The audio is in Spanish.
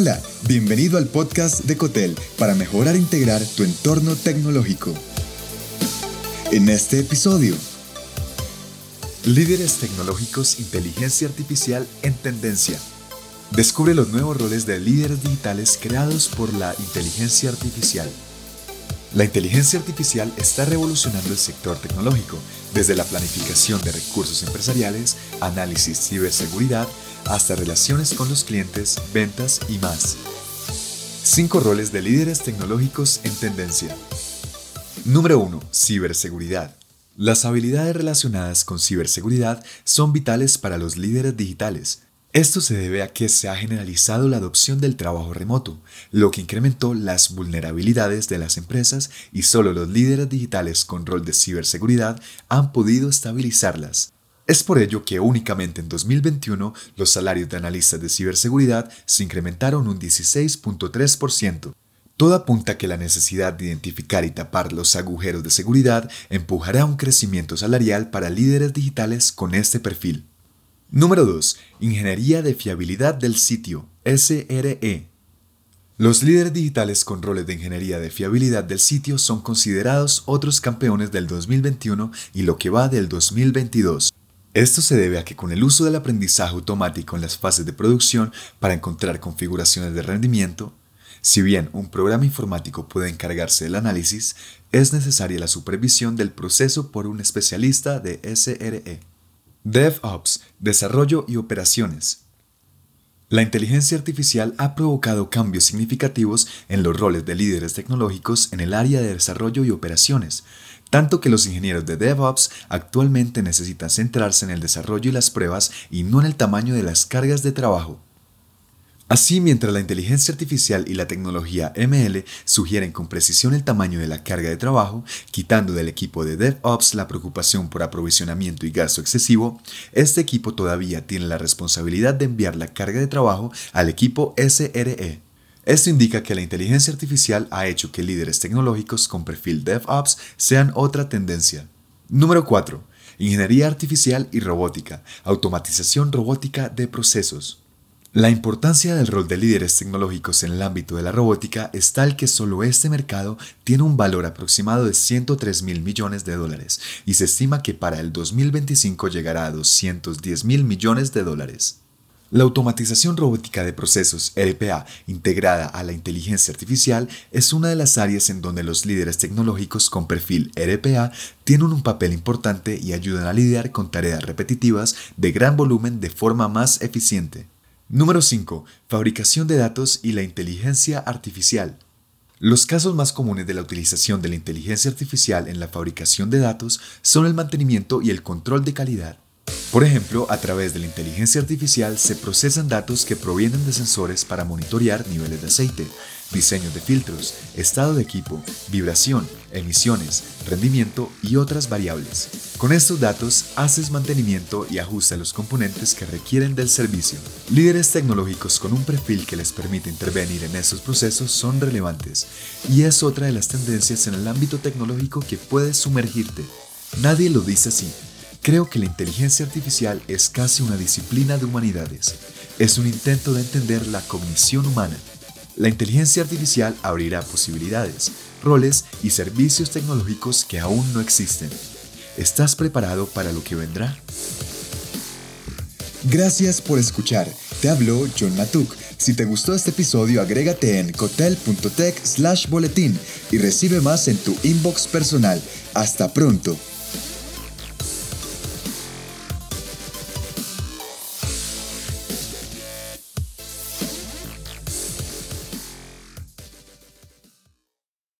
Hola, bienvenido al podcast de Cotel para mejorar e integrar tu entorno tecnológico. En este episodio, Líderes tecnológicos Inteligencia Artificial en tendencia. Descubre los nuevos roles de líderes digitales creados por la inteligencia artificial. La inteligencia artificial está revolucionando el sector tecnológico, desde la planificación de recursos empresariales, análisis ciberseguridad, hasta relaciones con los clientes, ventas y más. 5 roles de líderes tecnológicos en tendencia. Número 1. Ciberseguridad. Las habilidades relacionadas con ciberseguridad son vitales para los líderes digitales. Esto se debe a que se ha generalizado la adopción del trabajo remoto, lo que incrementó las vulnerabilidades de las empresas y solo los líderes digitales con rol de ciberseguridad han podido estabilizarlas. Es por ello que únicamente en 2021 los salarios de analistas de ciberseguridad se incrementaron un 16.3%. Todo apunta que la necesidad de identificar y tapar los agujeros de seguridad empujará un crecimiento salarial para líderes digitales con este perfil. Número 2. Ingeniería de fiabilidad del sitio, SRE. Los líderes digitales con roles de ingeniería de fiabilidad del sitio son considerados otros campeones del 2021 y lo que va del 2022. Esto se debe a que con el uso del aprendizaje automático en las fases de producción para encontrar configuraciones de rendimiento, si bien un programa informático puede encargarse del análisis, es necesaria la supervisión del proceso por un especialista de SRE. DevOps, Desarrollo y Operaciones. La inteligencia artificial ha provocado cambios significativos en los roles de líderes tecnológicos en el área de desarrollo y operaciones, tanto que los ingenieros de DevOps actualmente necesitan centrarse en el desarrollo y las pruebas y no en el tamaño de las cargas de trabajo. Así, mientras la inteligencia artificial y la tecnología ML sugieren con precisión el tamaño de la carga de trabajo, quitando del equipo de DevOps la preocupación por aprovisionamiento y gasto excesivo, este equipo todavía tiene la responsabilidad de enviar la carga de trabajo al equipo SRE. Esto indica que la inteligencia artificial ha hecho que líderes tecnológicos con perfil DevOps sean otra tendencia. Número 4. Ingeniería artificial y robótica. Automatización robótica de procesos. La importancia del rol de líderes tecnológicos en el ámbito de la robótica es tal que solo este mercado tiene un valor aproximado de 103 mil millones de dólares y se estima que para el 2025 llegará a 210 mil millones de dólares. La automatización robótica de procesos RPA integrada a la inteligencia artificial es una de las áreas en donde los líderes tecnológicos con perfil RPA tienen un papel importante y ayudan a lidiar con tareas repetitivas de gran volumen de forma más eficiente. Número 5. Fabricación de datos y la inteligencia artificial. Los casos más comunes de la utilización de la inteligencia artificial en la fabricación de datos son el mantenimiento y el control de calidad. Por ejemplo, a través de la inteligencia artificial se procesan datos que provienen de sensores para monitorear niveles de aceite, diseños de filtros, estado de equipo, vibración, emisiones, rendimiento y otras variables. Con estos datos haces mantenimiento y ajustas los componentes que requieren del servicio. Líderes tecnológicos con un perfil que les permite intervenir en estos procesos son relevantes y es otra de las tendencias en el ámbito tecnológico que puedes sumergirte. Nadie lo dice así, Creo que la inteligencia artificial es casi una disciplina de humanidades. Es un intento de entender la cognición humana. La inteligencia artificial abrirá posibilidades, roles y servicios tecnológicos que aún no existen. ¿Estás preparado para lo que vendrá? Gracias por escuchar. Te habló John Matuk. Si te gustó este episodio, agrégate en cotel.tech slash boletín y recibe más en tu inbox personal. Hasta pronto.